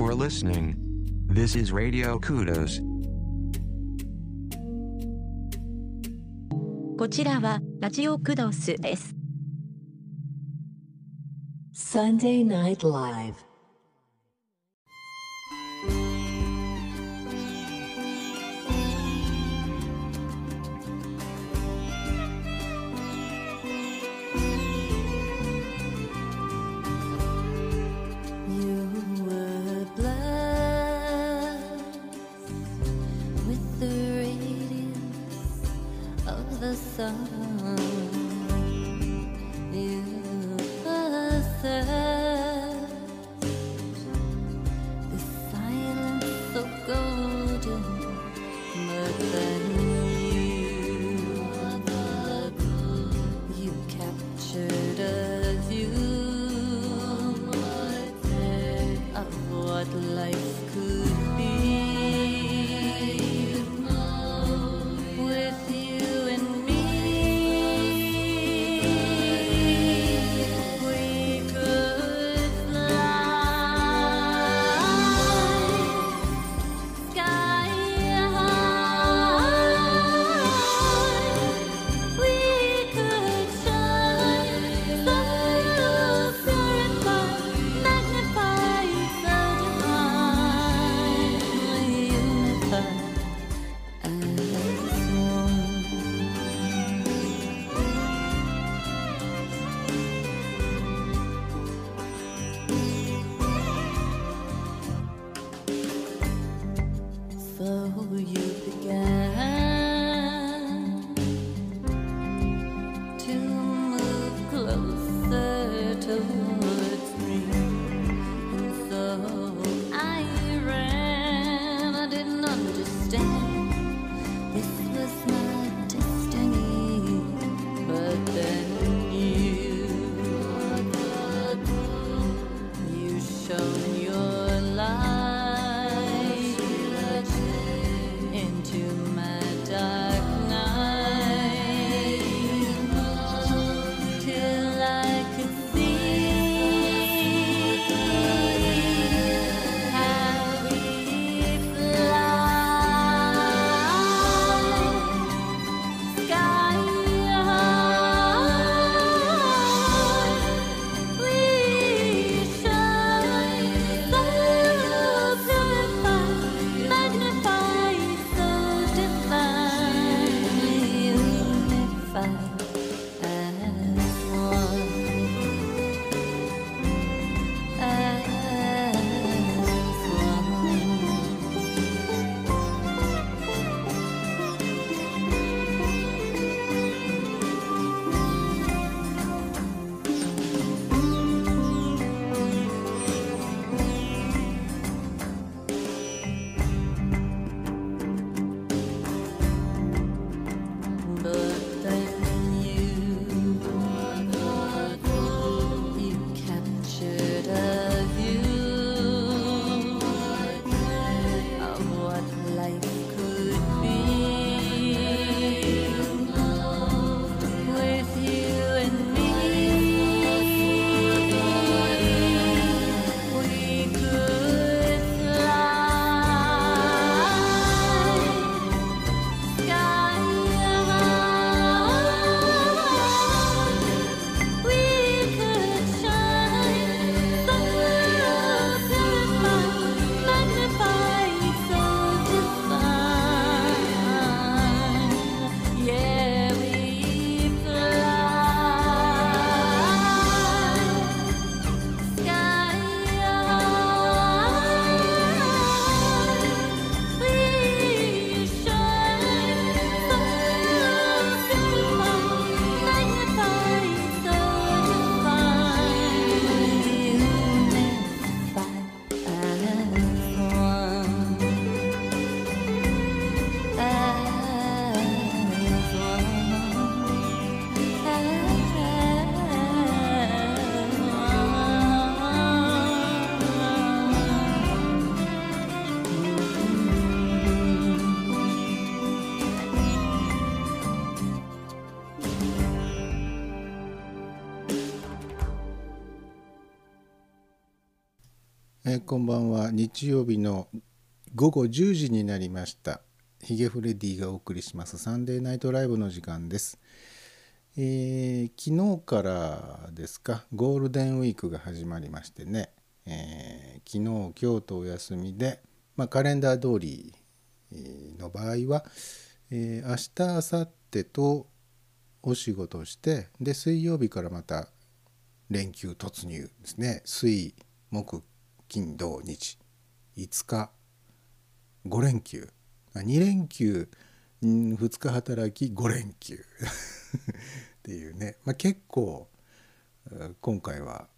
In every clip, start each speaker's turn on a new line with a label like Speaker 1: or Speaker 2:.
Speaker 1: Thank you for listening. This is Radio Kudos.
Speaker 2: こちらはラジオクドスです。
Speaker 3: Sunday Night Live. 「
Speaker 4: こんばんは。日曜日の午後10時になりました。ヒゲフレディがお送りします。サンデーナイトライブの時間です、えー昨日からですか？ゴールデンウィークが始まりましてね、えー昨日今日とお休みで、まあ、カレンダー通りの場合は、えー明日明後日とお仕事してで水曜日からまた連休突入ですね。水木金土日。5日。5連休。2連休。2日働き。5連休。っていうね、まあ、結構今回は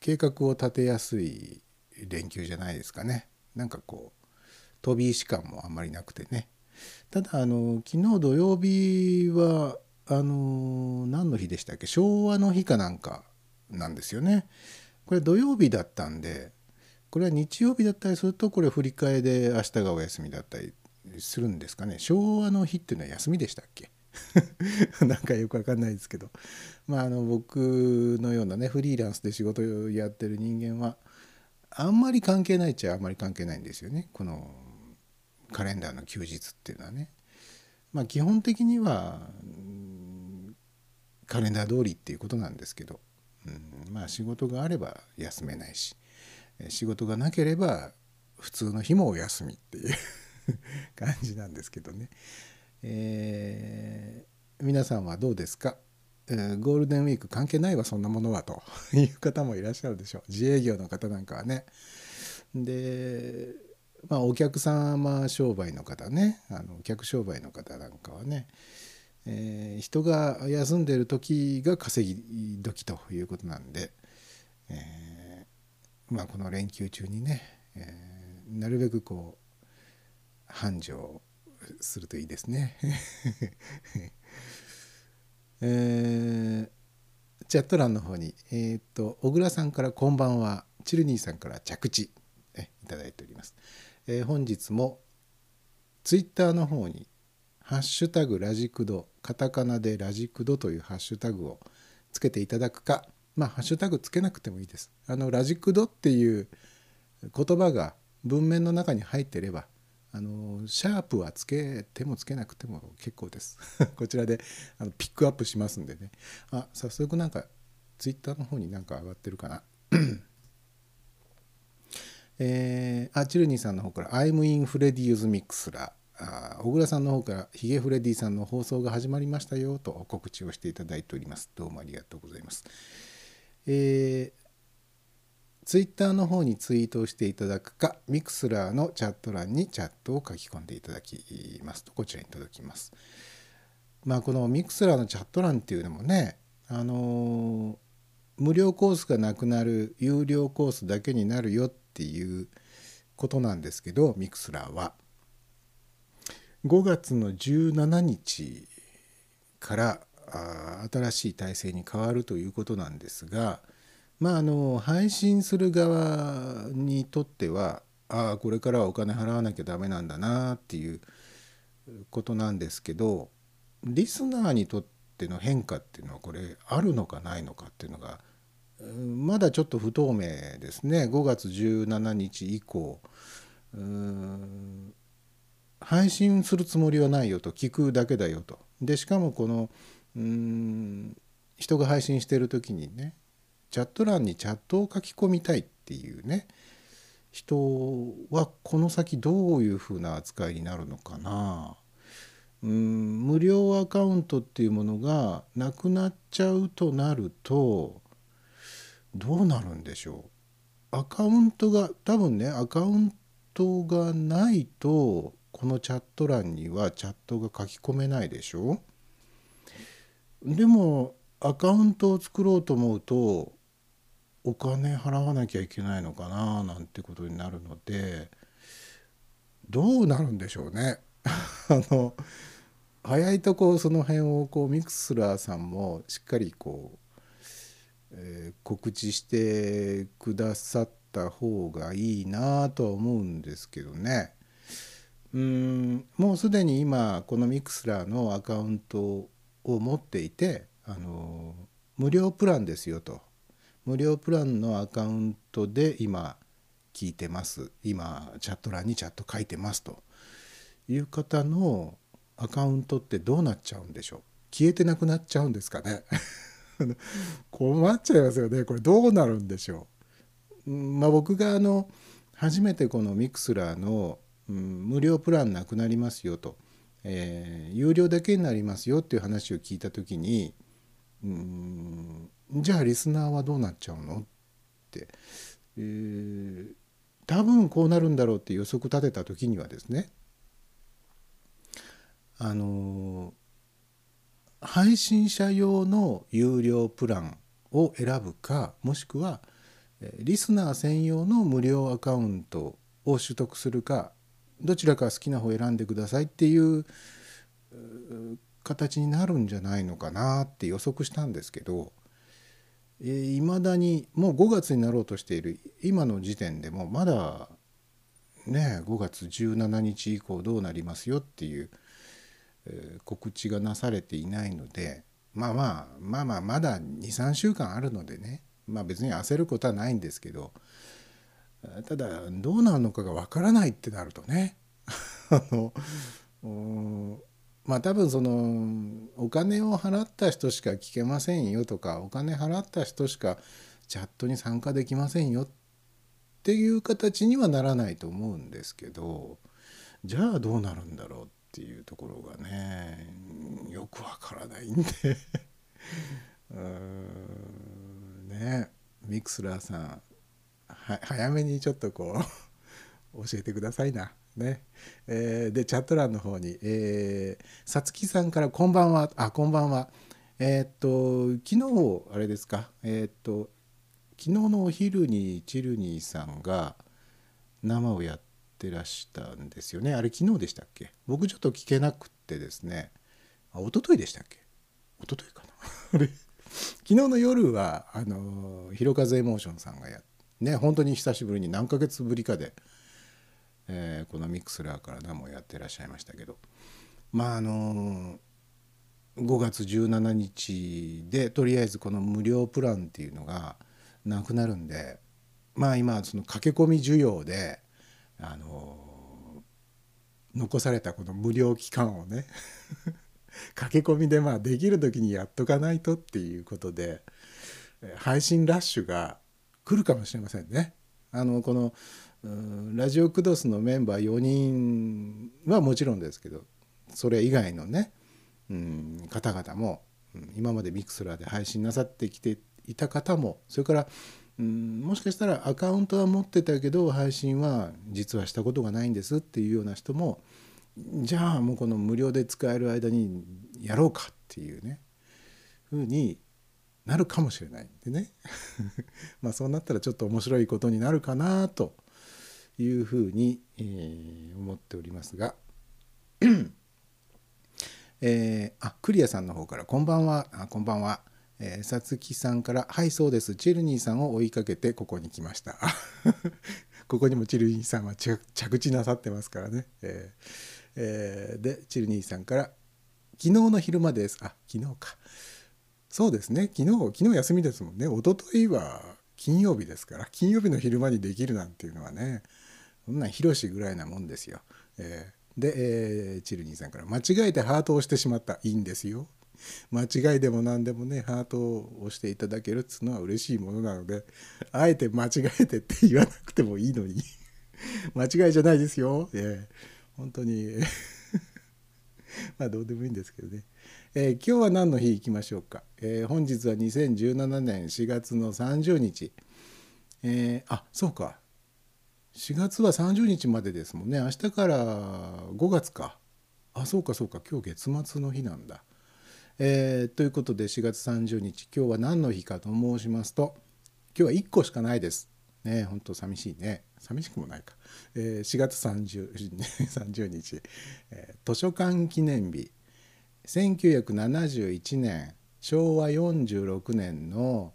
Speaker 4: 計画を立てやすい連休じゃないですかね。なんかこう飛び石感もあんまりなくてね。ただあの昨日土曜日はあの何の日でしたっけ？昭和の日かなんかなんですよね。これ土曜日だったんでこれは日曜日だったりするとこれ振り替えで明日がお休みだったりするんですかね。昭和の日っていうのは休みでしたっけ？なんかよくわかんないですけど。まああの僕のようなねフリーランスで仕事をやってる人間はあんまり関係ないっちゃあんまり関係ないんですよね。このカレンダーの休日っていうのはね。まあ基本的にはうんカレンダー通りっていうことなんですけど、まあ仕事があれば休めないし仕事がなければ普通の日もお休みっていう 感じなんですけどね。えー皆さんはどうですか、えゴールデンウィーク関係ないわそんなものはと いう方もいらっしゃるでしょう。自営業の方なんかはね。でまあお客様商売の方ね。あのお客商売の方なんかはね、えー人が休んでる時が稼ぎ時ということなんで、えーまあこの連休中にね、えーなるべくこう繁盛するといいですね。えチャット欄の方に、えっと小倉さんからこんばんはチルニーさんから着地えいただいております。え本日もツイッターの方に「ハッシュタグラジクド」カタカナでラジクドというハッシュタグをつけていただくかまあハッシュタグつけなくてもいいです。あのラジクドっていう言葉が文面の中に入ってればあのシャープはつけてもつけなくても結構です。こちらであのピックアップしますんでね。あ早速なんかツイッターの方になんか上がってるかな。えー、あチルニーさんの方から「I'm in Freddy's Mixler」あ小倉さんの方から「ヒゲフレディさんの放送が始まりましたよ」と告知をしていただいております。どうもありがとうございます。えーツイッターの方にツイートをしていただくか、ミクスラーのチャット欄にチャットを書き込んでいただきますと、こちらに届きます。まあ、このミクスラーのチャット欄っていうのもね、あのー無料コースがなくなる、有料コースだけになるよっていうことなんですけど、ミクスラーは。5月の17日から新しい体制に変わるということなんですが、まああの配信する側にとってはああこれからはお金払わなきゃダメなんだなっていうことなんですけどリスナーにとっての変化っていうのはこれあるのかないのかっていうのがまだちょっと不透明ですね。5月17日以降。うーん。配信するつもりはないよと聞くだけだよと。でしかもこのうーん人が配信してる時にねチャット欄にチャットを書き込みたいっていうね人はこの先どういうふうな扱いになるのかな。うん無料アカウントっていうものがなくなっちゃうとなるとどうなるんでしょう。アカウントが多分ねアカウントがないとこのチャット欄にはチャットが書き込めないでしょ？でもアカウントを作ろうと思うとお金払わなきゃいけないのかななんてことになるのでどうなるんでしょうね？あの早いとこその辺をこうミクスラーさんもしっかりこう、えー告知してくださった方がいいなとは思うんですけどね。うんもうすでに今このミクスラーのアカウントを持っていてあの無料プランですよと。無料プランのアカウントで今聞いてます。今チャット欄にチャット書いてますと。いう方のアカウントってどうなっちゃうんでしょう？消えてなくなっちゃうんですかね？困っちゃいますよね。これどうなるんでしょう？まあ、僕があの初めてこのミクスラーの、無料プランなくなりますよと、えー有料だけになりますよっていう話を聞いた時にうんじゃあリスナーはどうなっちゃうのって、えー多分こうなるんだろうって予測立てた時にはですねあの配信者用の有料プランを選ぶかもしくはリスナー専用の無料アカウントを取得するかどちらか好きな方を選んでくださいっていう形になるんじゃないのかなって予測したんですけどいまだにもう5月になろうとしている今の時点でもまだね5月17日以降どうなりますよっていう告知がなされていないのでまあまあまあまあまだ23週間あるのでねまあ別に焦ることはないんですけどただどうなるのかがわからないってなるとね。あのまあ多分そのお金を払った人しか聞けませんよとかお金払った人しかチャットに参加できませんよっていう形にはならないと思うんですけどじゃあどうなるんだろうっていうところがねよくわからないんで。うんねミクスラーさん。早めにちょっとこう 教えてくださいな。ね。えーでチャット欄の方にえーさつきさんから「こんばんは」あこんばんは。えーっと昨日あれですか。えーっと昨日のお昼にチルニーさんが生をやってらしたんですよね。あれ昨日でしたっけ？僕ちょっと聞けなくってですね。あ一昨日でしたっけ？一昨日かな。昨日の夜はあのひろかずエモーションさんがやってね本当に久しぶりに何ヶ月ぶりかで、えーこのミックスラーから生をやってらっしゃいましたけど。まああの5月17日でとりあえずこの無料プランっていうのがなくなるんでまあ今その駆け込み需要であの残されたこの無料期間をね 駆け込みでまあできる時にやっとかないとっていうことで配信ラッシュが来るかもしれませんね。あのこのラジオクドスのメンバー4人はもちろんですけどそれ以外のね、うん、方々も、今までミクスラーで配信なさってきていた方もそれから、うん、もしかしたらアカウントは持ってたけど配信は実はしたことがないんですっていうような人もじゃあもうこの無料で使える間にやろうかっていうねふうになるかもしれない。んでね。まあそうなったらちょっと面白いことになるかなというふうに、えー思っておりますが、えーあクリアさんの方から「こんばんは」あこんばんは。えーさつきさんから「はいそうです。チェルニーさんを追いかけてここに来ました」ここにもチェルニーさんは着地なさってますからね。えーえーでチェルニーさんから「昨日の昼間です」あ昨日か。そうですね昨日昨日休みですもんね一昨日は金曜日ですから金曜日の昼間にできるなんていうのはねそんなんヒロシぐらいなもんですよ。えーで、えーチルニーさんから「間違えてハートを押してしまった」いいんですよ。間違いでも何でもねハートを押していただけるっつうのは嬉しいものなのであえて間違えてって言わなくてもいいのに 間違いじゃないですよ。えー本当に まあどうでもいいんですけどね。えー今日は何の日行きましょうか？えー本日は2017年4月の30日。えーあそうか。4月は30日までですもんね。明日から5月か。あそうかそうか今日月末の日なんだ。えーということで4月30日今日は何の日かと申しますと今日は1個しかないです。ね本当寂しいね。寂しくもないか。えー4月 30, 30 日、え図書館記念日1971年昭和46年の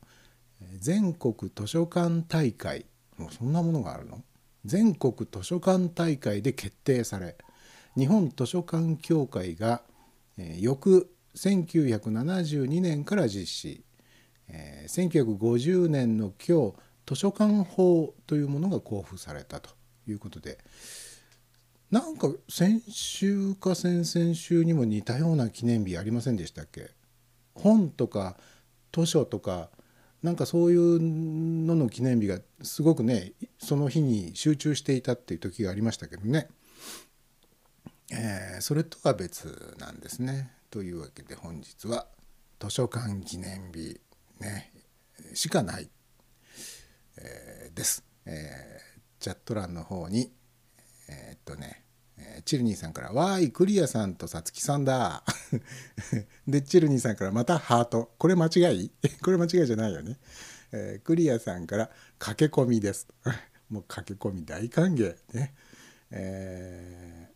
Speaker 4: 全国図書館大会。もうそんなものがあるの？全国図書館大会で決定され日本図書館協会が、えー翌1972年から実施、えー1950年の今日図書館法というものが交付されたということで。なんか先週か先々週にも似たような記念日ありませんでしたっけ？本とか図書とかなんかそういうのの記念日がすごくねその日に集中していたっていう時がありましたけどね、えーそれとは別なんですね。というわけで本日は図書館記念日ねしかない、えーです、えーチャット欄の方にえーっとね、チルニーさんから「わーいクリアさんとさつきさんだ」でチルニーさんからまたハート。これ間違い？これ間違いじゃないよね、えークリアさんから「駆け込みです」もう駆け込み大歓迎ね。えー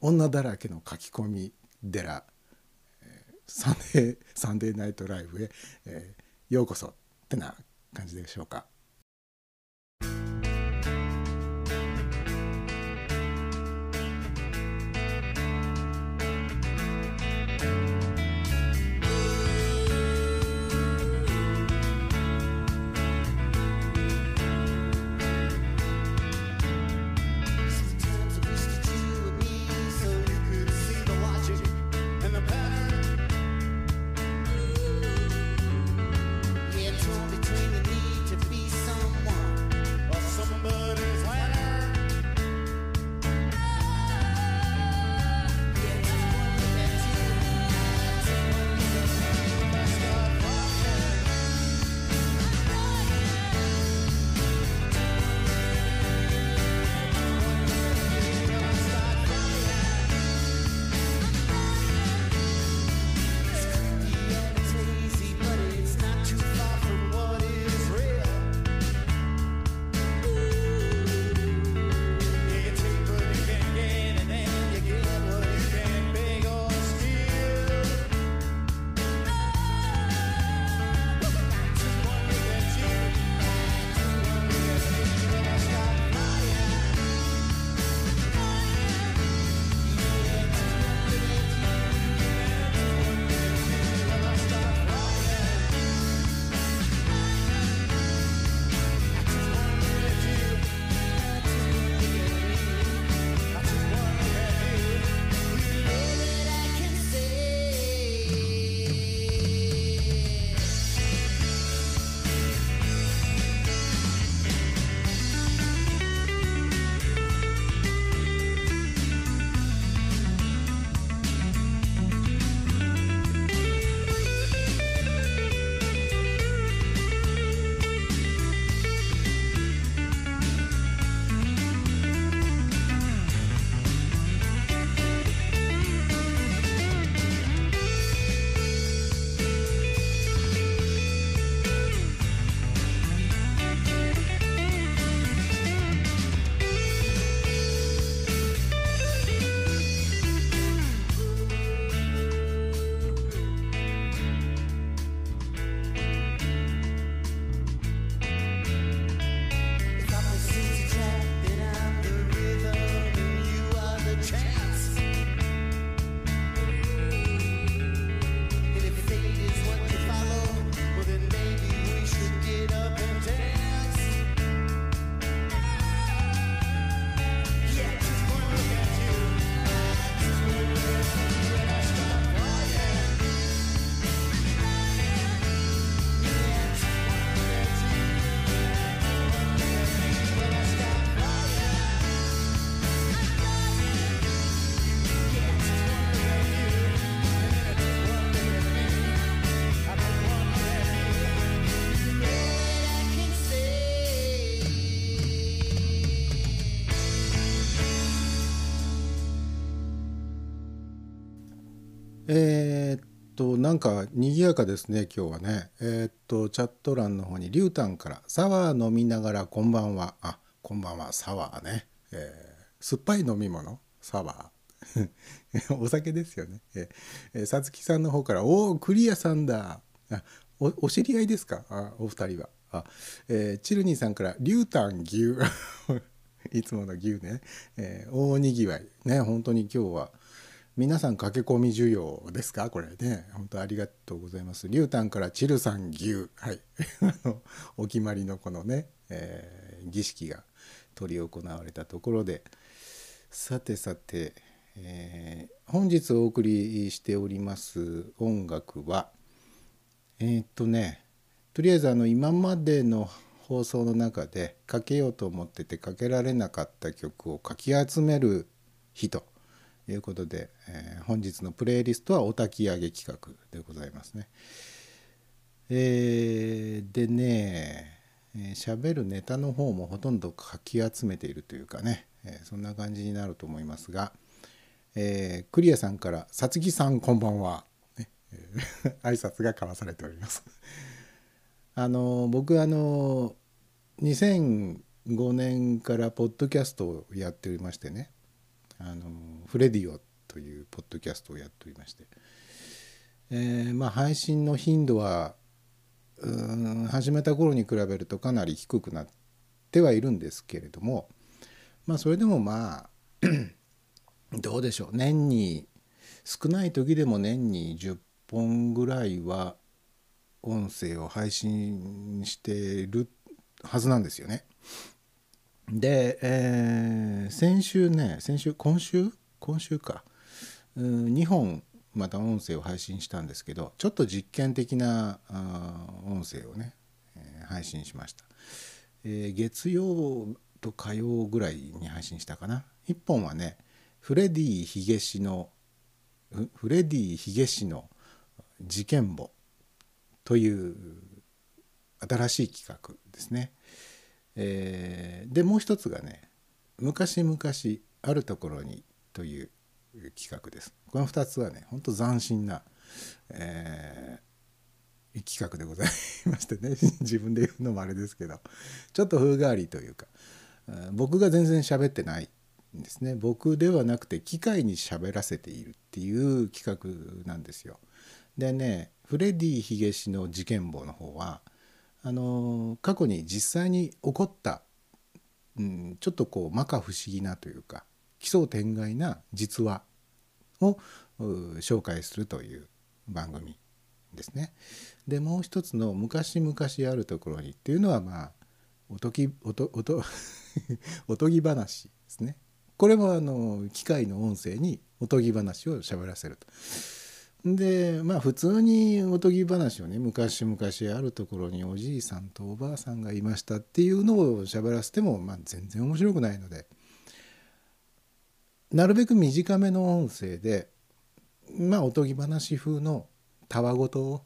Speaker 4: 女だらけの書き込み寺。サンデーサンデーナイトライブへ、えーようこそってな感じでしょうか。となんか賑やかですね今日はね。えーっとチャット欄の方にリュウタンから「サワー飲みながらこんばんは」あこんばんは。サワーね、えー酸っぱい飲み物。サワー。お酒ですよね。えーえさつきさんの方から「おおクリアさんだ」あおお知り合いですか？あお二人は。あ、えーチルニーさんから「リュウタン牛」いつもの牛ね、えー大にぎわい。ね本当に今日は皆さん駆け込み需要ですか？これね。本当ありがとうございます。竜丹からチルさん牛。はい。お決まりのこのね、えー儀式が執り行われたところで。さてさて、えー本日お送りしております音楽はえーっとねとりあえずあの今までの放送の中でかけようと思っててかけられなかった曲をかき集める日と。いうことで、えー本日のプレイリストはお焚き上げ企画でございますね。えーでねえー喋、るネタの方もほとんどかき集めているというかね、えーそんな感じになると思いますが、えークリアさんから「さつきさんこんばんは」ね 挨拶が交わされております。あの僕あの2005年からポッドキャストをやっておりましてねあのフレディオというポッドキャストをやっておりまして、えーまあ配信の頻度はうん始めた頃に比べるとかなり低くなってはいるんですけれどもまあそれでもまあ どうでしょう年に少ない時でも年に10本ぐらいは音声を配信しているはずなんですよね。で、えー先週ね先週今週今週か。うん2本また音声を配信したんですけどちょっと実験的なあ音声をね、えー配信しました、えー月曜と火曜ぐらいに配信したかな。1本はねフレディヒゲ氏のフレディヒゲ氏の事件簿という新しい企画ですね。えーでもう一つがね「昔々あるところに」という企画です。この2つはねほんと斬新な、えー企画でございましてね 自分で言うのもあれですけどちょっと風変わりというか僕が全然喋ってないんですね僕ではなくて機械に喋らせているっていう企画なんですよ。でねフレディ・ヒゲ氏の事件簿の方はあの過去に実際に起こった、うん、ちょっとこう摩訶不思議なというか奇想天外な実話を紹介するという番組ですね。でもう一つの「昔々あるところに」っていうのはまあおとぎおとおと おとぎ話ですね。これもあの機械の音声におとぎ話を喋らせると。でまあ普通におとぎ話をね昔々あるところにおじいさんとおばあさんがいましたっていうのを喋らせても、まあ、全然面白くないのでなるべく短めの音声でまあおとぎ話風のたわごとを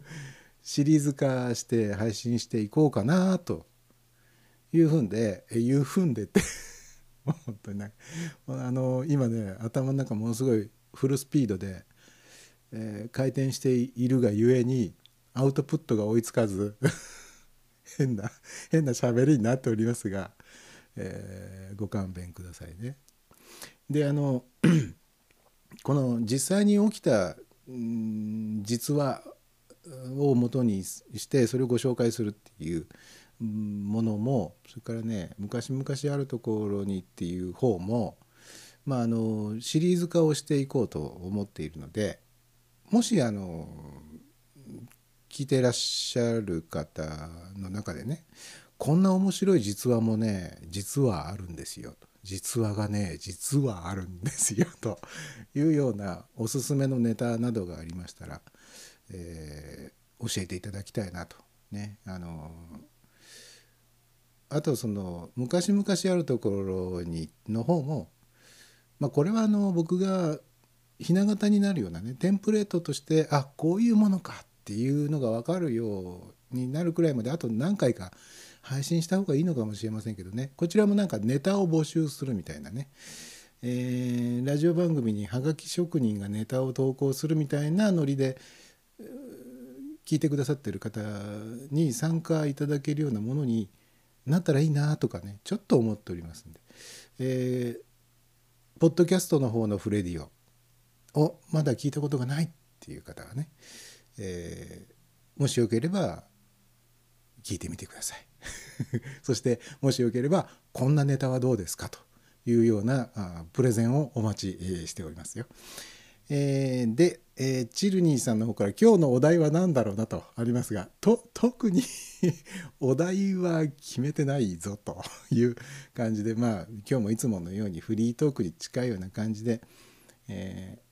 Speaker 4: シリーズ化して配信していこうかなというふんでえいうふんでって 本当になんかあの今ね頭の中ものすごいフルスピードで、えー回転しているがゆえにアウトプットが追いつかず 変な変な喋りになっておりますが、えーご勘弁くださいね。であの この実際に起きたうん実話をもとにしてそれをご紹介するっていうものもそれからね「昔々あるところに」っていう方も、まあ、あのシリーズ化をしていこうと思っているのでもしあの聞いてらっしゃる方の中でねこんな面白い実話もね実はあるんですよと。実話がね実はあるんですよ というようなおすすめのネタなどがありましたら、えー教えていただきたいなとねあのあとその「昔々あるところに」の方も、まあ、これはあの僕がひな形になるようなねテンプレートとしてあこういうものかっていうのが分かるようになるくらいまであと何回か配信した方がいいのかもしれませんけどね。こちらもなんかネタを募集するみたいなね、えーラジオ番組にはがき職人がネタを投稿するみたいなノリで聞いてくださってる方に参加いただけるようなものになったらいいなとかねちょっと思っておりますんで、えーポッドキャストの方のフレディオをまだ聞いたことがないっていう方がね、えーもしよければ聞いてみてください。そしてもしよければこんなネタはどうですかというようなプレゼンをお待ちしておりますよ。えーで、えーチルニーさんの方から今日のお題は何だろうなとありますがと特に お題は決めてないぞという感じでまあ今日もいつものようにフリートークに近いような感じで、えー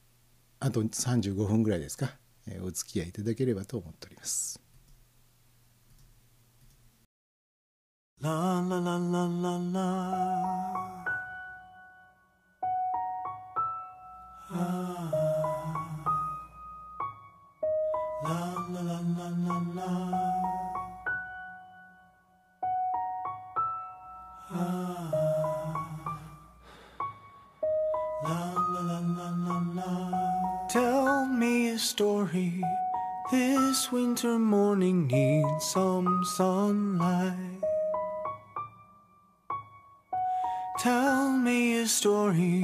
Speaker 4: あと35分ぐらいですか、えお付き合いいただければと思っております。
Speaker 5: La la la la la la. Ah. La la la la la la. Ah. La la la la la la. Tell me a story. This winter morning needs some sunlight. Tell me a story,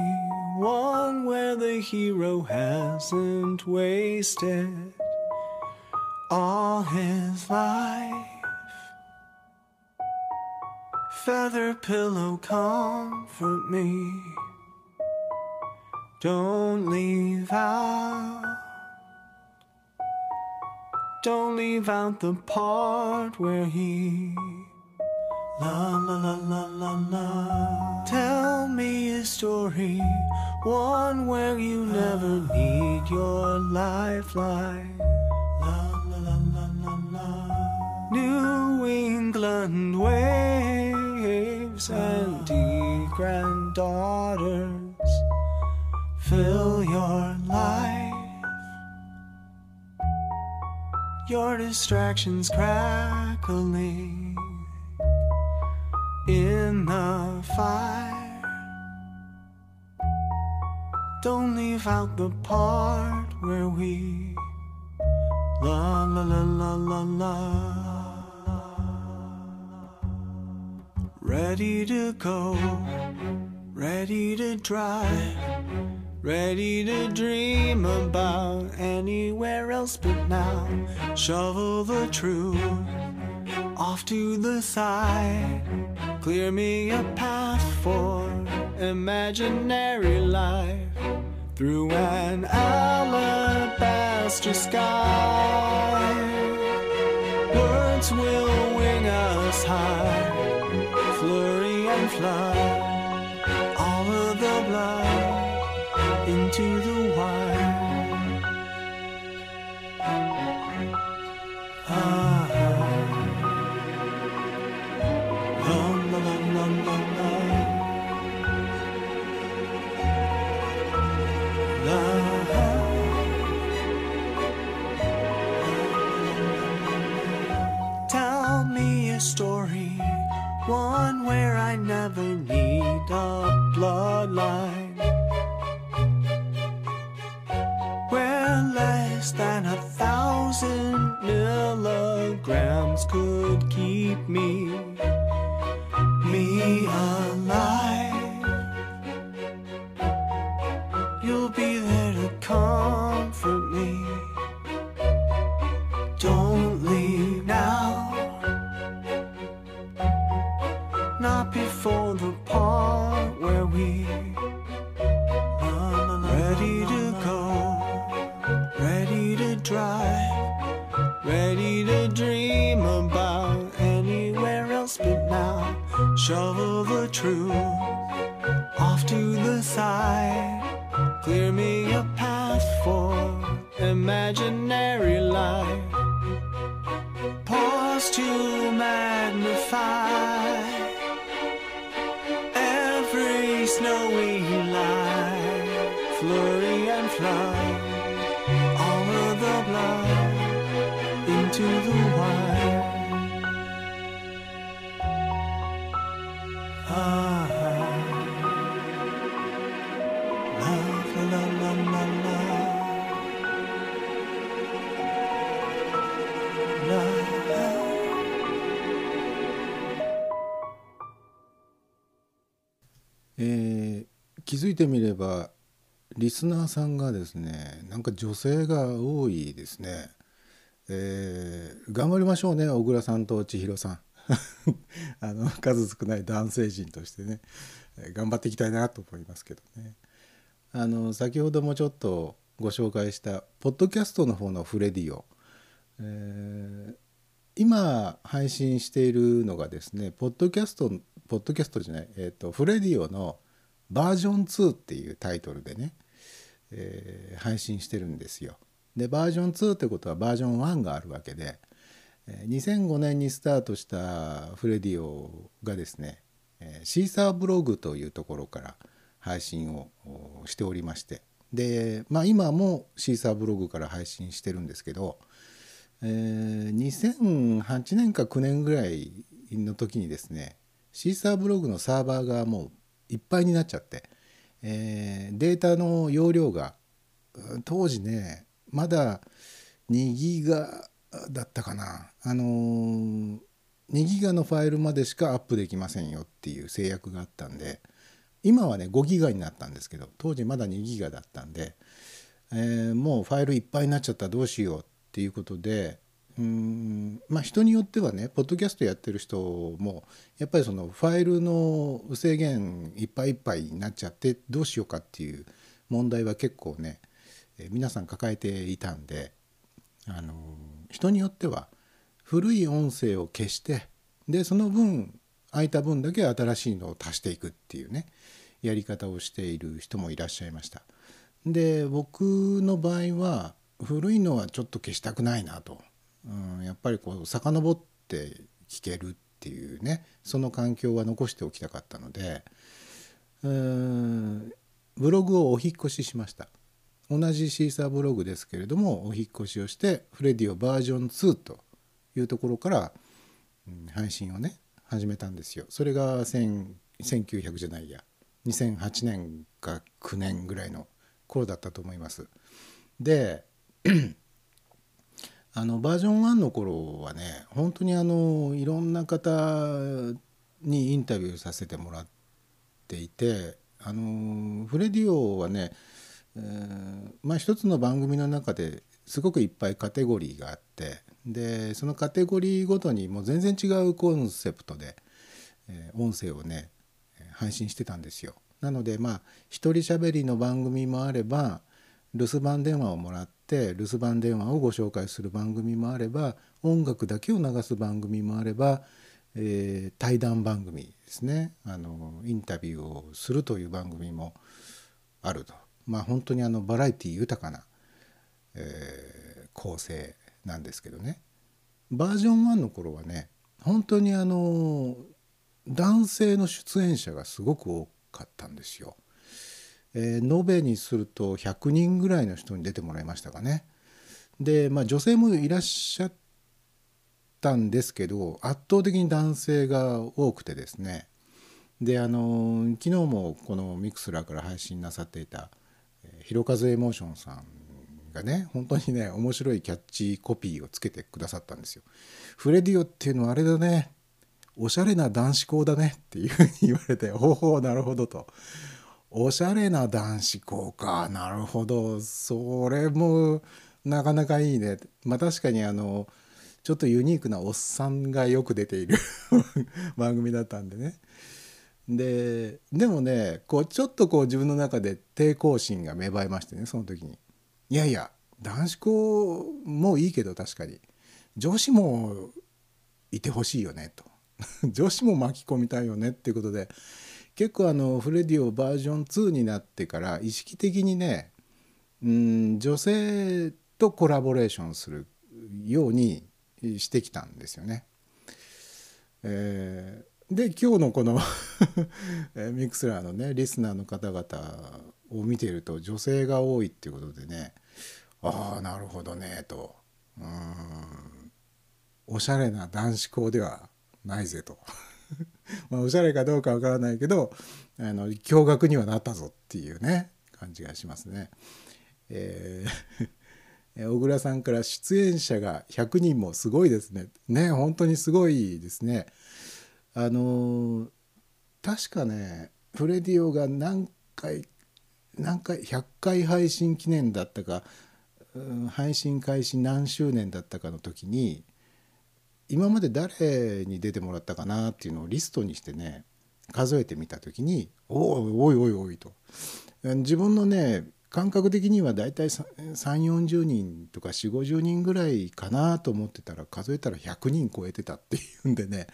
Speaker 5: one where the hero hasn't wasted all his life. Feather pillow, comfort me. Don't leave out. Don't leave out the part where he La la la la la la. Tell me a story, one where you never need your lifeline. La la la la la la. New England waves and dear granddaughters fill your life. Your distractions crackling in the fire. Don't leave out the part where we la la la la la la. Ready to go, ready to drive, ready to dream about anywhere else but now. Shovel the truth off to the side. Clear me a path for imaginary life through an alabaster sky. Words will wing us high, flurry and flood, La la la la la
Speaker 4: スナーさんがですねなんか女性が多いですね、えー頑張りましょうね小倉さんと千尋さん あの数少ない男性陣としてね、頑張っていきたいなと思いますけどね。あの先ほどもちょっとご紹介したポッドキャストの方のフレディオ、えー今配信しているのがですねポッドキャストポッドキャストじゃない、えー、とフレディオのバージョン2っていうタイトルでね、えー配信してるんですよ。でバージョン2ってことはバージョン1があるわけで、2005年にスタートしたフレディオがですね、シーサーブログというところから配信をしておりましてで、まあ、今もシーサーブログから配信してるんですけど、えー2008年か9年ぐらいの時にですねシーサーブログのサーバーがもういっぱいになっちゃって、えーデータの容量が当時ねまだ2ギガだったかな。あのー2ギガのファイルまでしかアップできませんよっていう制約があったんで今はね5ギガになったんですけど当時まだ2ギガだったんで、えーもうファイルいっぱいになっちゃったらどうしようっていうことでうんまあ人によってはねポッドキャストやってる人もやっぱりそのファイルの制限いっぱいいっぱいになっちゃってどうしようかっていう問題は結構ね、え皆さん抱えていたんであの人によっては古い音声を消してでその分空いた分だけ新しいのを足していくっていうねやり方をしている人もいらっしゃいました。で僕の場合は古いのはちょっと消したくないなと、うん、やっぱりこう遡って聞けるっていうねその環境は残しておきたかったのでブログをお引越ししました。同じシーサーブログですけれどもお引越しをしてフレディオバージョン2というところから、うん配信をね始めたんですよ。それが1900じゃないや。2008年か9年ぐらいの頃だったと思います。であのバージョン1の頃はね本当にあのいろんな方にインタビューさせてもらっていてあのフレディオはね、えーまあ一つの番組の中ですごくいっぱいカテゴリーがあってでそのカテゴリーごとにもう全然違うコンセプトで、えー音声をね配信してたんですよ。なのでまあ一人喋りの番組もあれば留守番電話をもらって留守番電話をご紹介する番組もあれば音楽だけを流す番組もあれば、えー対談番組ですね。あのインタビューをするという番組もあると。まあ本当にあのバラエティ豊かな、えー構成なんですけどね。バージョン1の頃はね本当にあの男性の出演者がすごく多かったんですよ。えー延べにすると100人ぐらいの人に出てもらいましたかね。で、まあ、女性もいらっしゃったんですけど圧倒的に男性が多くてですねであの昨日もこのミクスラーから配信なさっていたえーひろかずエモーションさんがね本当にね面白いキャッチコピーをつけてくださったんですよ。フレディオっていうのはあれだねおしゃれな男子校だねっていうふうに言われておおなるほどと。おしゃれな男子校か。なるほど。それもなかなかいいね。まあ確かにあのちょっとユニークなおっさんがよく出ている 番組だったんでね。ででもねこうちょっとこう自分の中で抵抗心が芽生えましてねその時に。いやいや男子校もいいけど確かに。女子もいてほしいよねと。女子も巻き込みたいよねっていうことで結構あのフレディオバージョン2になってから意識的にねうん女性とコラボレーションするようにしてきたんですよね。えーで今日のこの ミクスラーのねリスナーの方々を見ていると女性が多いっていうことでねああなるほどねとうんおしゃれな男子校ではないぜとまあおしゃれかどうかわからないけどあの驚愕にはなったぞっていうね感じがしますね。えー小倉さんから出演者が100人もすごいですね。ね本当にすごいですね。あのー確かねフレディオが何回何回100回配信記念だったか、うん配信開始何周年だったかの時に今まで誰に出てもらったかなっていうのをリストにしてね数えてみた時に「おおおいおいおい」と自分のね感覚的にはだいたい3 4 0人とか4 5 0人ぐらいかなと思ってたら数えたら100人超えてたっていうんでね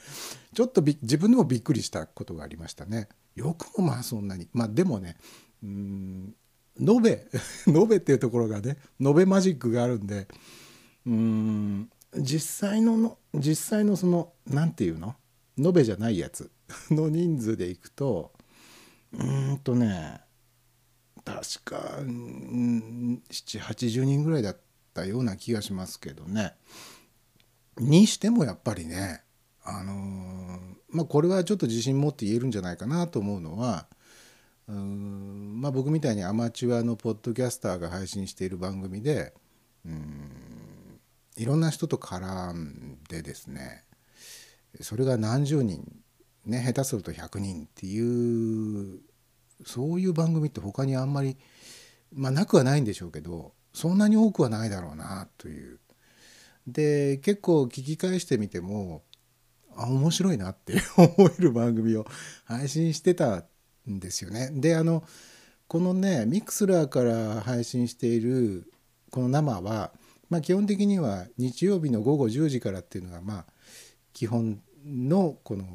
Speaker 4: ちょっと自分でもびっくりしたことがありましたね。よくもまあそんなにまあでもねうん延べ 延べっていうところがね延べマジックがあるんでうん実際のの実際のその何て言うの？延べじゃないやつ。の人数でいくとうんとね確か780人ぐらいだったような気がしますけどね。にしてもやっぱりねあのーまあこれはちょっと自信持って言えるんじゃないかなと思うのはうーんまあ僕みたいにアマチュアのポッドキャスターが配信している番組でうんいろんな人と絡んでですねそれが何十人ね下手すると100人っていうそういう番組って他にあんまりまあなくはないんでしょうけどそんなに多くはないだろうなという。で結構聞き返してみてもあ面白いなって思える番組を 配信してたんですよね。であのこのねミクスラーから配信しているこの生は、まあ、基本的には日曜日の午後10時からっていうのがまあ基本のこの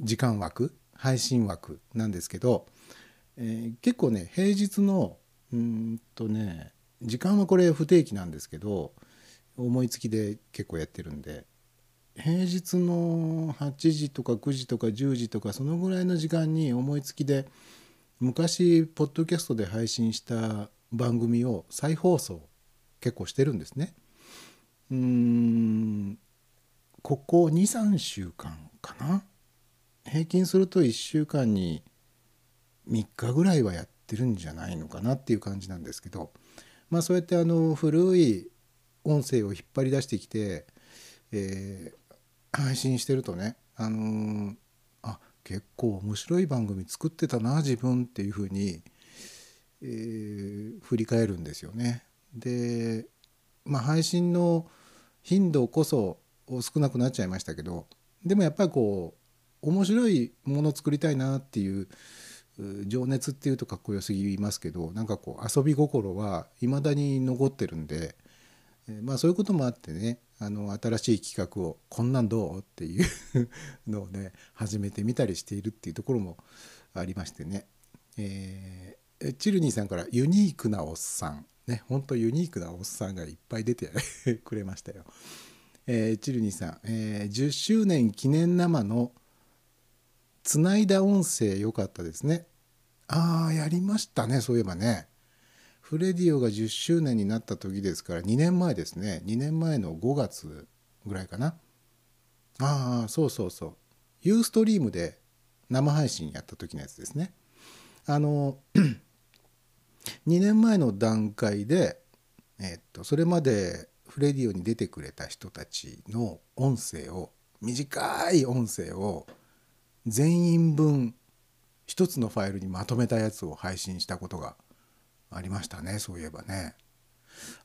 Speaker 4: 時間枠配信枠なんですけど、えー結構ね平日のうんとね時間はこれ不定期なんですけど思いつきで結構やってるんで平日の8時とか9時とか10時とかそのぐらいの時間に思いつきで昔ポッドキャストで配信した番組を再放送結構してるんですね。うーんここ23週間かな？平均すると1週間に3日ぐらいはやってるんじゃないのかなっていう感じなんですけどまあそうやってあの古い音声を引っ張り出してきて、えー配信してるとねあのーあ結構面白い番組作ってたな自分っていうふうに、えー振り返るんですよね。でまあ配信の頻度こそ少なくなっちゃいましたけどでもやっぱりこう面白いものを作りたいなっていう情熱っていうとかっこよすぎますけどなんかこう遊び心は未だに残ってるんで、えまあそういうこともあってねあの新しい企画を「こんなんどう?」っていう のをね始めてみたりしているっていうところもありましてね、えーチルニーさんから「ユニークなおっさん」ねほんとユニークなおっさんがいっぱい出てくれましたよ。えーチルニーさん、えー10周年記念生のつないだ音声良かったですね。ああやりましたねそういえばね。フレディオが10周年になった時ですから2年前ですね2年前の5月ぐらいかなああそうそうそうユーストリームで生配信やった時のやつですねあの2年前の段階でえっとそれまでフレディオに出てくれた人たちの音声を短い音声を全員分一つのファイルにまとめたやつを配信したことがありましたね。そういえばね。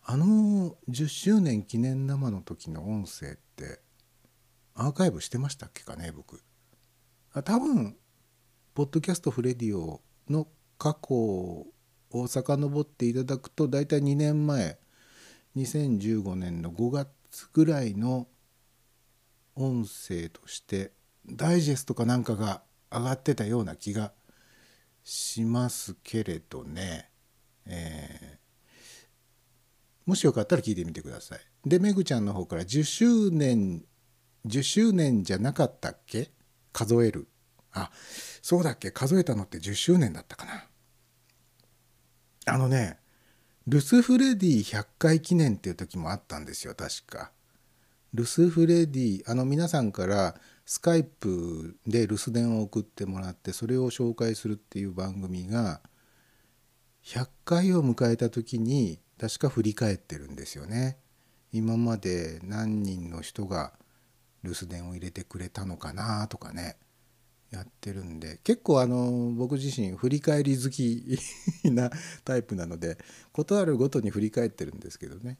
Speaker 4: あの10周年記念生の時の音声ってアーカイブしてましたっけかね僕。あ多分ポッドキャストフレディオの過去を遡っていただくと大体2年前2015年の5月ぐらいの音声としてダイジェストかなんかが上がってたような気がしますけれどね、えーもしよかったら聞いてみてください。でめぐちゃんの方から10周年10周年じゃなかったっけ？数える。あそうだっけ？数えたのって10周年だったかな。あのねルスフレディ100回記念っていう時もあったんですよ確か。ルスフレディあの皆さんからスカイプで留守電を送ってもらってそれを紹介するっていう番組が100回を迎えた時に確か振り返ってるんですよね。今まで何人の人が留守電を入れてくれたのかなとかねやってるんで結構あの僕自身振り返り好き なタイプなので事あるごとに振り返ってるんですけどね。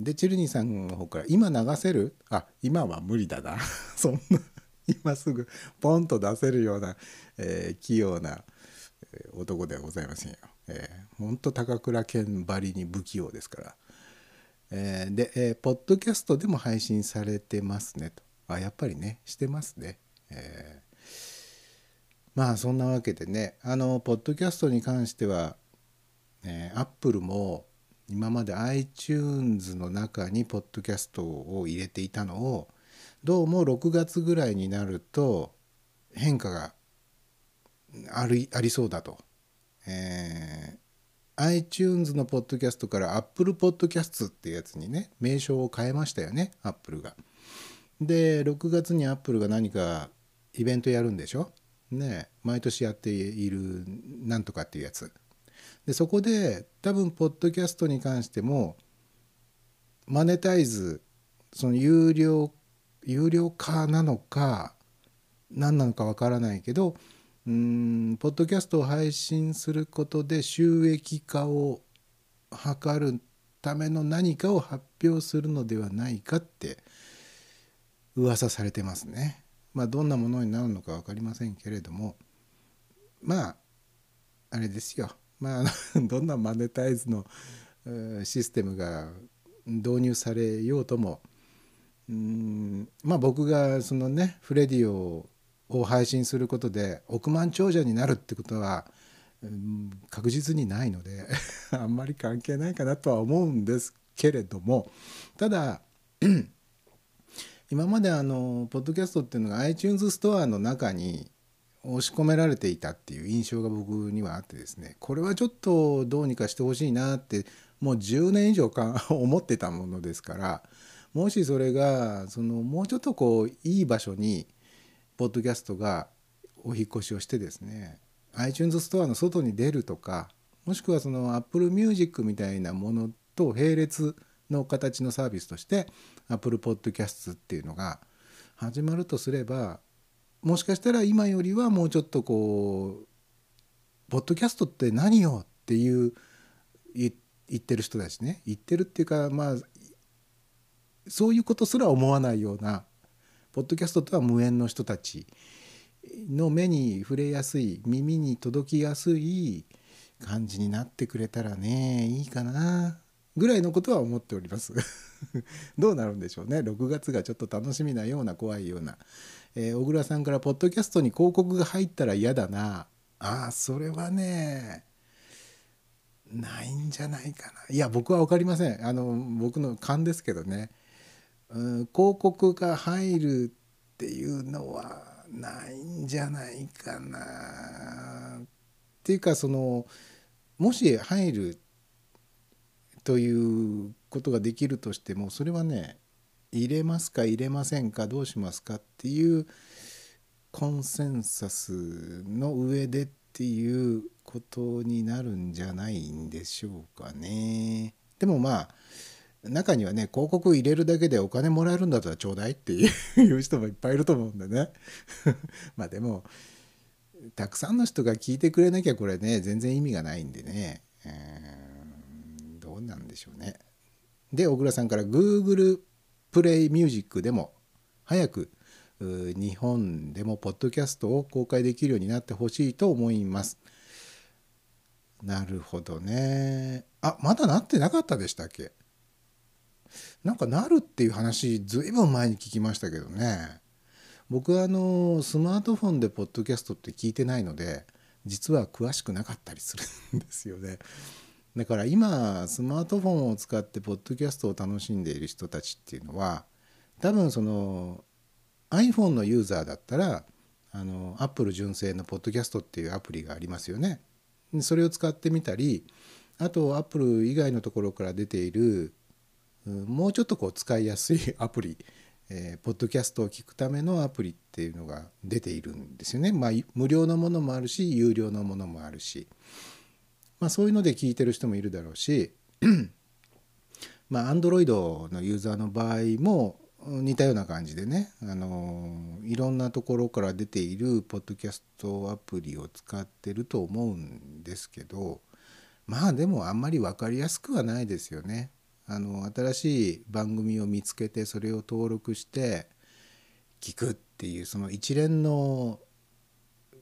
Speaker 4: でチルニーさんの方から「今流せる？あ今は無理だな そんな今すぐポンと出せるような、えー器用な男ではございませんよ。えー、ほんと高倉健ばりに不器用ですから。えーで、えーポッドキャストでも配信されてますねと。あ、やっぱりね、してますね。えーまあそんなわけでね、あの、ポッドキャストに関しては、アップルも今まで iTunes の中にポッドキャストを入れていたのをどうも6月ぐらいになると変化がありありそうだと。えー iTunes のポッドキャストから Apple Podcast っていうやつにね名称を変えましたよね Apple が。で6月に Apple が何かイベントやるんでしょ？ね毎年やっているなんとかっていうやつ。でそこで多分ポッドキャストに関してもマネタイズその有料有料化なのか何なのかわからないけどうーんポッドキャストを配信することで収益化を図るための何かを発表するのではないかって噂されてますね。まあどんなものになるのか分かりませんけれどもまああれですよ。まあ どんなマネタイズのシステムが導入されようともうんまあ僕がそのねフレディオを配信することで億万長者になるってことはうん確実にないので あんまり関係ないかなとは思うんですけれどもただ今まであのポッドキャストっていうのが iTunes ストアの中に押し込められていたっていう印象が僕にはあってですね。これはちょっとどうにかしてほしいなってもう10年以上か 思ってたものですからもしそれがそのもうちょっとこういい場所にポッドキャストがお引越しをしてですね iTunes ストアの外に出るとかもしくはその Apple Music みたいなものと並列の形のサービスとして Apple Podcast っていうのが始まるとすればもしかしたら今よりはもうちょっとこうポッドキャストって何よっていう言ってる人たちね。言ってるっていうかまあそういうことすら思わないようなポッドキャストとは無縁の人たちの目に触れやすい耳に届きやすい感じになってくれたらねいいかな。ぐらいのことは思っております。どうなるんでしょうね。6月がちょっと楽しみなような怖いような、えー小倉さんから「ポッドキャストに広告が入ったら嫌だな」ああそれはねないんじゃないかな。いや僕は分かりません。あの僕の勘ですけどね。うん広告が入るっていうのはないんじゃないかな。っていうかそのもし入るということができるとしてもそれはね入れますか入れませんかどうしますかっていうコンセンサスの上でっていうことになるんじゃないんでしょうかね。でもまあ中にはね広告入れるだけでお金もらえるんだったらちょうだいっていう人もいっぱいいると思うんでね まあでもたくさんの人が聞いてくれなきゃこれね全然意味がないんでね、えーどうなんでしょうね。で小倉さんから Google プレイミュージックでも早く日本でもポッドキャストを公開できるようになってほしいと思います。なるほどね。あまだなってなかったでしたっけ？なんかなるっていう話ずいぶん前に聞きましたけどね。僕はあのスマートフォンでポッドキャストって聞いてないので実は詳しくなかったりするんですよね。だから今スマートフォンを使ってポッドキャストを楽しんでいる人たちっていうのは多分その iPhone のユーザーだったらあの Apple 純正のポッドキャストっていうアプリがありますよねそれを使ってみたりあと Apple 以外のところから出ているもうちょっとこう使いやすい アプリ、えーポッドキャストを聞くためのアプリっていうのが出ているんですよね。まあ、無料のものもあるし有料のものもあるし、まあ、そういうので聞いてる人もいるだろうし まあ Android のユーザーの場合も似たような感じでね、あのいろんなところから出ているポッドキャストアプリを使ってると思うんですけどまあでもあんまり分かりやすくはないですよね。あの新しい番組を見つけてそれを登録して聞くっていうその一連の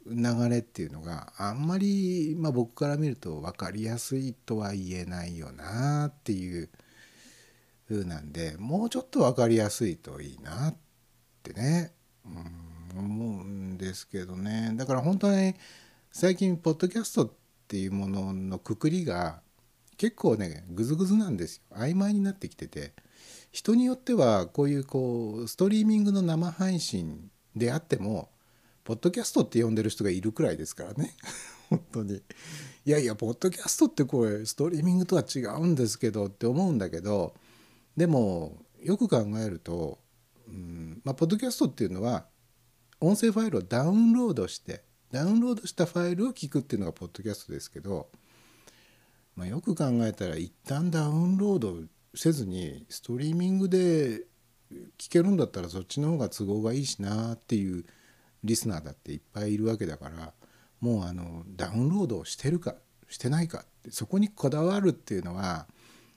Speaker 4: 流れっていうのがあんまり、まあ、僕から見ると分かりやすいとは言えないよなっていう風なんでもうちょっと分かりやすいといいなってね、うん、思うんですけどね。だから本当に最近ポッドキャストっていうもののくくりが結構ねグズグズなんですよ。曖昧になってきてて人によってはこういうこうストリーミングの生配信であってもポッドキャストって呼んでる人がいるくらいですからね。本当に。いやいやポッドキャストってこれストリーミングとは違うんですけどって思うんだけどでもよく考えると、うんまあ、ポッドキャストっていうのは音声ファイルをダウンロードしてダウンロードしたファイルを聞くっていうのがポッドキャストですけど、まあ、よく考えたら一旦ダウンロードせずにストリーミングで聞けるんだったらそっちの方が都合がいいしなっていうリスナーだっていっぱいいるわけだからもうあのダウンロードをしてるかしてないかってそこにこだわるっていうのは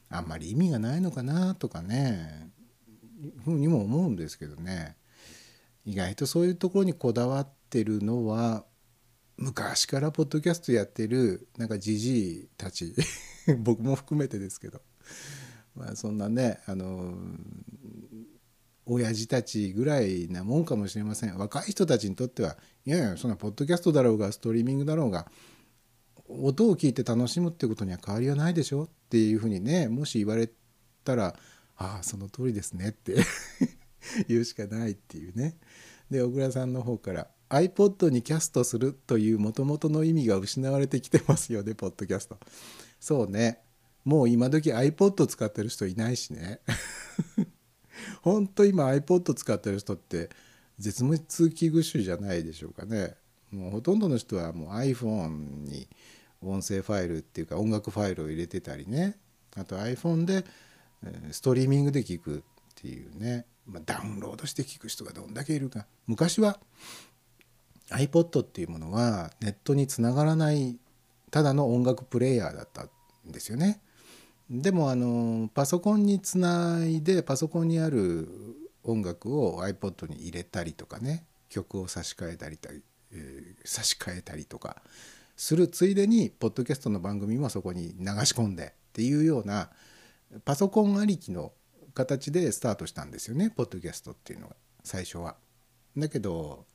Speaker 4: あんまり意味がないのかなとかねふうにも思うんですけどね。意外とそういうところにこだわってるのは昔からポッドキャストやってるなんかじじいたち僕も含めてですけど、まあ、そんなねあの親父たちぐらいなもんかもしれません若い人たちにとってはいやいやそんなポッドキャストだろうがストリーミングだろうが音を聞いて楽しむってことには変わりはないでしょっていうふうにねもし言われたらああその通りですねって 言うしかないっていうね。で小倉さんの方から iPod にキャストするというもともとの意味が失われてきてますよねポッドキャスト。そうねもう今時 iPod 使ってる人いないしね。ほんと今 iPod 使ってる人って絶滅危惧種じゃないでしょうかね。もうほとんどの人はもう iPhone に音声ファイルっていうか音楽ファイルを入れてたりねあと iPhone でストリーミングで聞くっていうね、まあ、ダウンロードして聞く人がどんだけいるか昔は iPod っていうものはネットにつながらないただの音楽プレイヤーだったんですよね。でもあのパソコンにつないでパソコンにある音楽を iPod に入れたりとかね曲を差し替えたり、えー差し替えたりとかするついでにポッドキャストの番組もそこに流し込んでっていうようなパソコンありきの形でスタートしたんですよねポッドキャストっていうのが最初は。だけど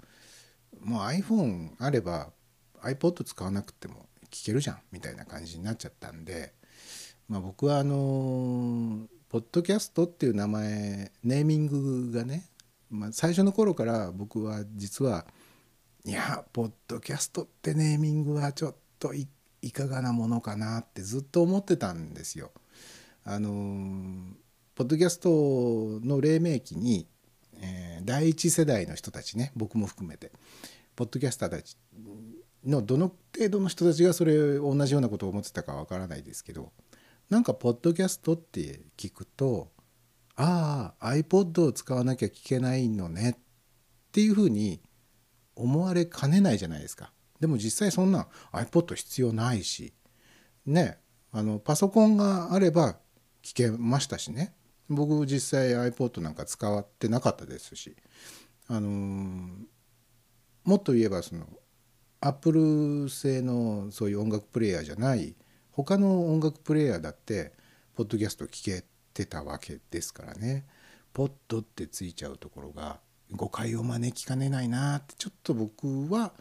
Speaker 4: もう iPhone あれば iPod 使わなくても聞けるじゃんみたいな感じになっちゃったんで、まあ、僕はあのポッドキャストっていう名前ネーミングがね、まあ、最初の頃から僕は実はいやポッドキャストってネーミングはちょっといかがなものかなってずっと思ってたんですよ。あのポッドキャストの黎明期に、えー第一世代の人たちね僕も含めてポッドキャスターたちのどの程度の人たちがそれ同じようなことを思ってたかわからないですけどなんかポッドキャストって聞くとああ iPod を使わなきゃ聞けないのねっていうふうに思われかねないじゃないですか。でも実際そんな iPod 必要ないしねあのパソコンがあれば聞けましたしね僕実際 iPod なんか使ってなかったですしあのーもっと言えばその Apple 製のそういう音楽プレイヤーじゃない他の音楽プレイヤーだってポッドキャスト聞けてたわけですからねポッドってついちゃうところが誤解を招きかねないなってちょっと僕は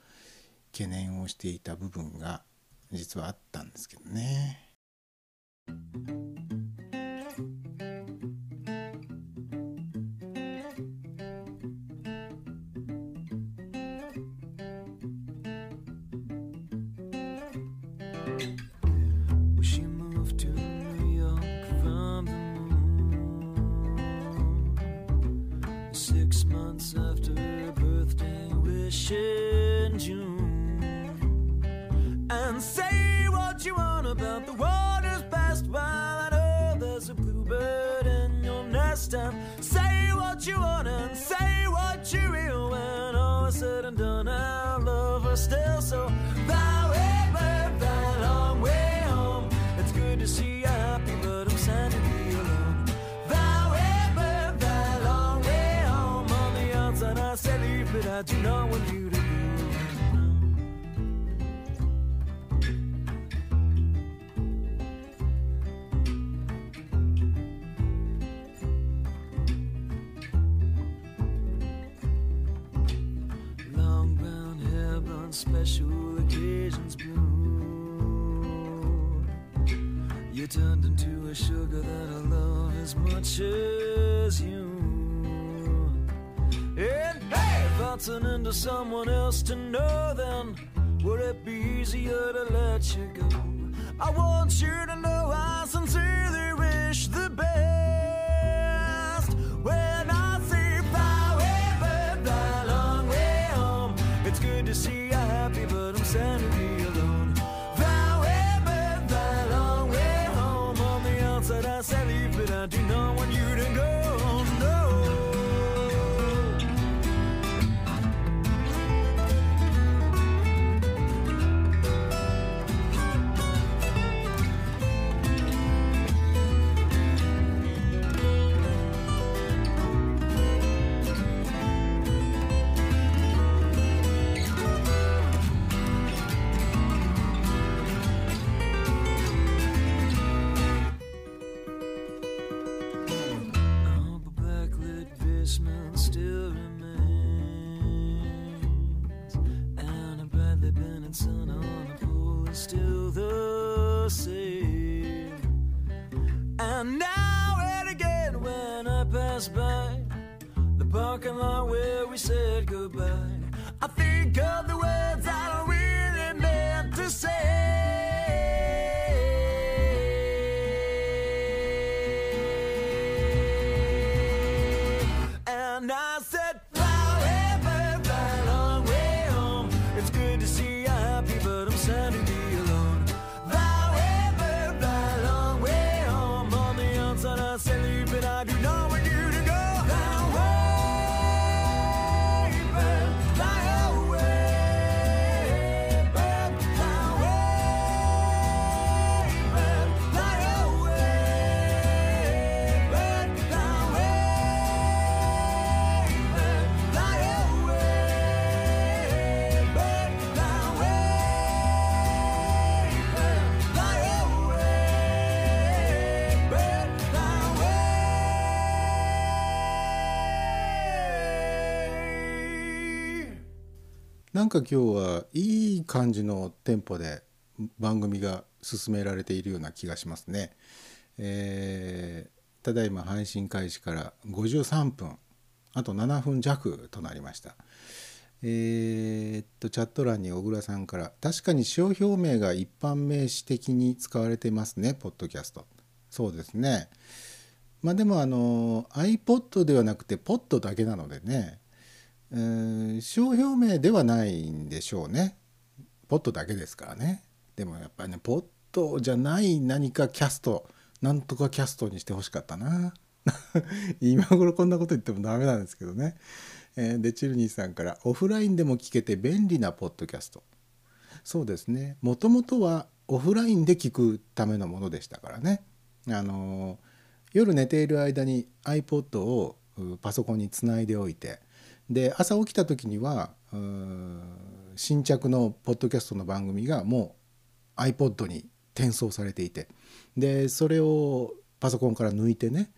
Speaker 4: 懸念をしていた部分が実はあったんですけどね。
Speaker 6: Sugar that I love as much as you. And hey, if I turn into someone else to know, then would it be easier to let you go? I want you to know I sincerely wish girl
Speaker 4: なんか今日はいい感じのテンポで番組が進められているような気がしますね。えーただいま配信開始から53分あと7分弱となりました。えーっとチャット欄に小倉さんから「確かに商標名が一般名詞的に使われてますねポッドキャスト」そうですねまあでもあの iPod ではなくてポッドだけなのでねえー商標名ではないんでしょうね。ポットだけですからね。でもやっぱりねポットじゃない何かキャストなんとかキャストにしてほしかったな。今頃こんなこと言ってもダメなんですけどね、えーでチルニーさんから「オフラインでも聞けて便利なポッドキャスト」そうですね。もともとはオフラインで聞くためのものでしたからね。あの夜寝ている間に iPod をパソコンにつないでおいてで朝起きた時には新着のポッドキャストの番組がもう iPod に転送されていてでそれをパソコンから抜いてね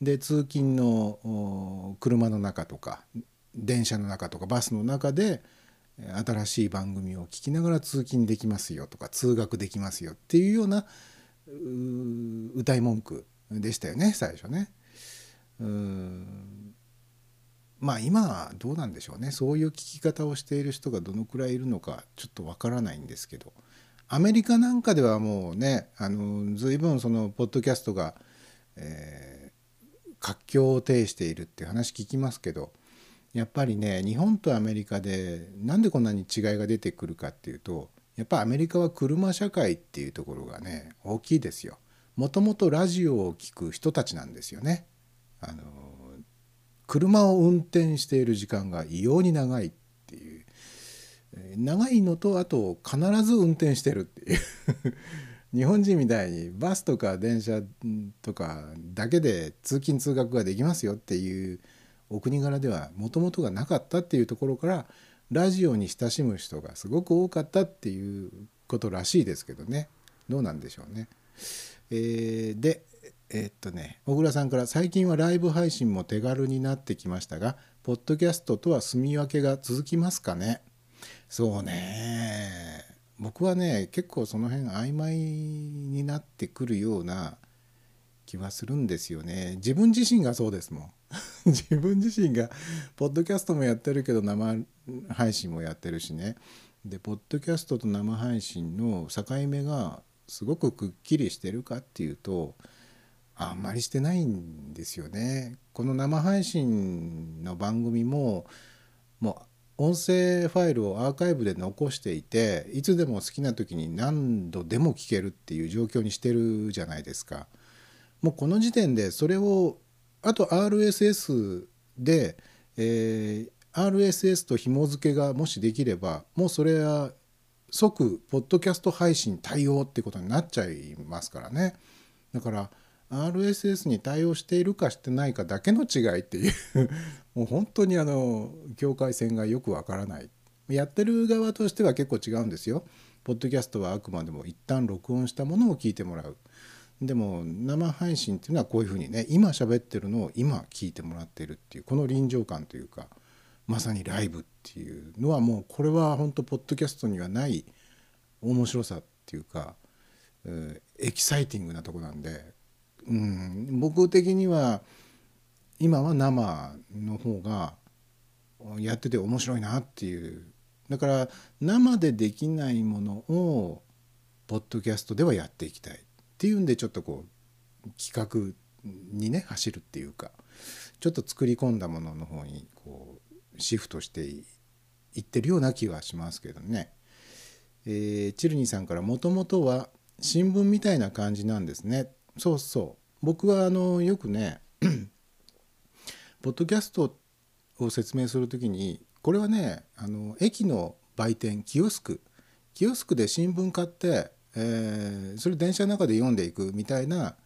Speaker 4: で通勤の車の中とか電車の中とかバスの中で新しい番組を聞きながら通勤できますよとか通学できますよっていうようなう歌い文句でしたよね最初ね。うんまあ今はどうなんでしょうねそういう聞き方をしている人がどのくらいいるのかちょっとわからないんですけどアメリカなんかではもうねあの随分そのポッドキャストが、えー活況を呈しているって話聞きますけどやっぱりね日本とアメリカでなんでこんなに違いが出てくるかっていうとやっぱアメリカは車社会っていうところがね大きいですよ。もともとラジオを聞く人たちなんですよね。あの車を運転している時間が異様に長いっていう。長いのとあと必ず運転してるっていう。日本人みたいにバスとか電車とかだけで通勤通学ができますよっていうお国柄ではもともとがなかったっていうところからラジオに親しむ人がすごく多かったっていうことらしいですけどね。どうなんでしょうね。えーでえーっとね小倉さんから「最近はライブ配信も手軽になってきましたがポッドキャストとは住み分けが続きますかね?」そうね。僕はね結構その辺曖昧になってくるような気はするんですよね。自分自身がそうですもん。自分自身がポッドキャストもやってるけど生配信もやってるしね。でポッドキャストと生配信の境目がすごくくっきりしてるかっていうとあんまりしてないんですよねこの生配信の番組ももう音声ファイルをアーカイブで残していていつでも好きな時に何度でも聞けるっていう状況にしてるじゃないですか。もうこの時点でそれをあと RSS で、えー RSS と紐付けがもしできればもうそれは即ポッドキャスト配信対応ってことになっちゃいますからねだから RSS に対応しているかしてないかだけの違いっていう もう本当にあの境界線がよくわからない。やってる側としては結構違うんですよ。ポッドキャストはあくまでも一旦録音したものを聞いてもらう。でも生配信っていうのはこういうふうにね今喋ってるのを今聞いてもらってるっていうこの臨場感というかまさにライブっていうのはもうこれは本当ポッドキャストにはない面白さっていうか、えーエキサイティングなとこなんで、うん、僕的には今は生の方がやってて面白いなっていうだから生でできないものをポッドキャストではやっていきたいっていうんでちょっとこう企画にね走るっていうかちょっと作り込んだものの方にこうシフトしていってるような気はしますけどね。えーチルニーさんからもともとは新聞みたいな感じなんですね。そうそう。僕はあのよくね ポッドキャストを説明するときにこれはねあの駅の売店キオスク。キオスクで新聞買って、えーそれ電車の中で読んでいくみたいな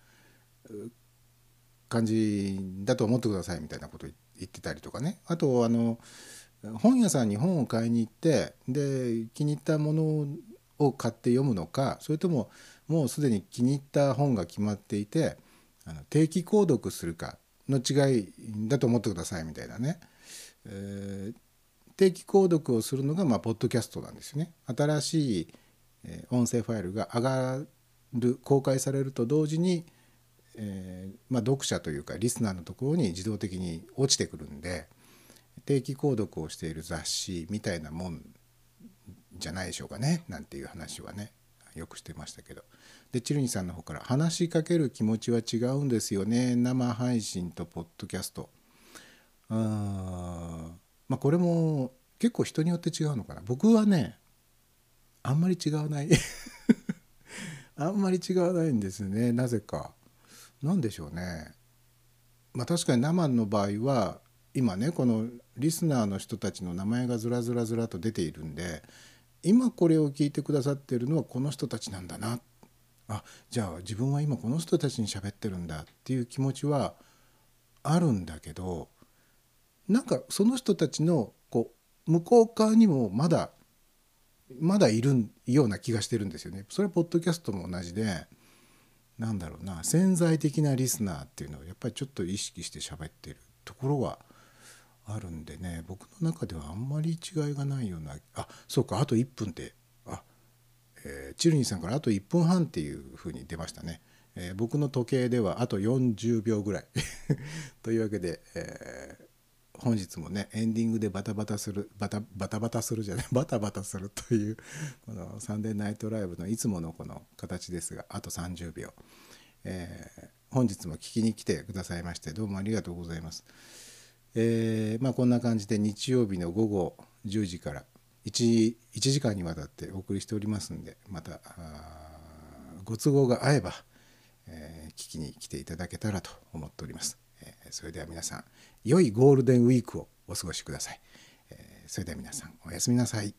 Speaker 4: 感じだと思ってくださいみたいなこと言ってたりとかね。あとあの本屋さんに本を買いに行ってで気に入ったものを買って読むのかそれとももうすでに気に入った本が決まっていてあの定期購読するかの違いだと思ってくださいみたいなね、えー定期購読をするのがまあポッドキャストなんですよね。新しいえ音声ファイルが上がる公開されると同時に、えーまあ、読者というかリスナーのところに自動的に落ちてくるんで定期購読をしている雑誌みたいなもんじゃないでしょうかね。なんていう話はね。よくしてましたけど。でチルニさんの方から「話しかける気持ちは違うんですよね。生配信とポッドキャスト」あーまあこれも結構人によって違うのかな。僕はねあんまり違わない。あんまり違わないんですね。なぜか。なんでしょうね。まあ確かに生の場合は今ねこのリスナーの人たちの名前がずらずらずらと出ているんで今これを聞いてくださってるのはこの人たちなんだなあじゃあ自分は今この人たちに喋ってるんだっていう気持ちはあるんだけどなんかその人たちのこう向こう側にもまだまだいるような気がしてるんですよね。それはポッドキャストも同じでなんだろうな潜在的なリスナーっていうのをやっぱりちょっと意識して喋ってるところはあるんでね僕の中ではあんまり違いがないようなあそうかあと1分ってあ、えーチルニーさんからあと1分半っていうふうに出ましたね。えー僕の時計ではあと40秒ぐらい というわけで、えー本日もねエンディングでバタバタするバタバタバタするじゃない バタバタするというこの「サンデーナイトライブ」のいつものこの形ですがあと30秒、え本日も聞きに来てくださいましてどうもありがとうございます。えーまあこんな感じで日曜日の午後10時から 1, 1時間にわたってお送りしておりますんでまたご都合が合えば、えー聞きに来ていただけたらと思っております。えーそれでは皆さん良いゴールデンウィークをお過ごしください。えーそれでは皆さんおやすみなさい。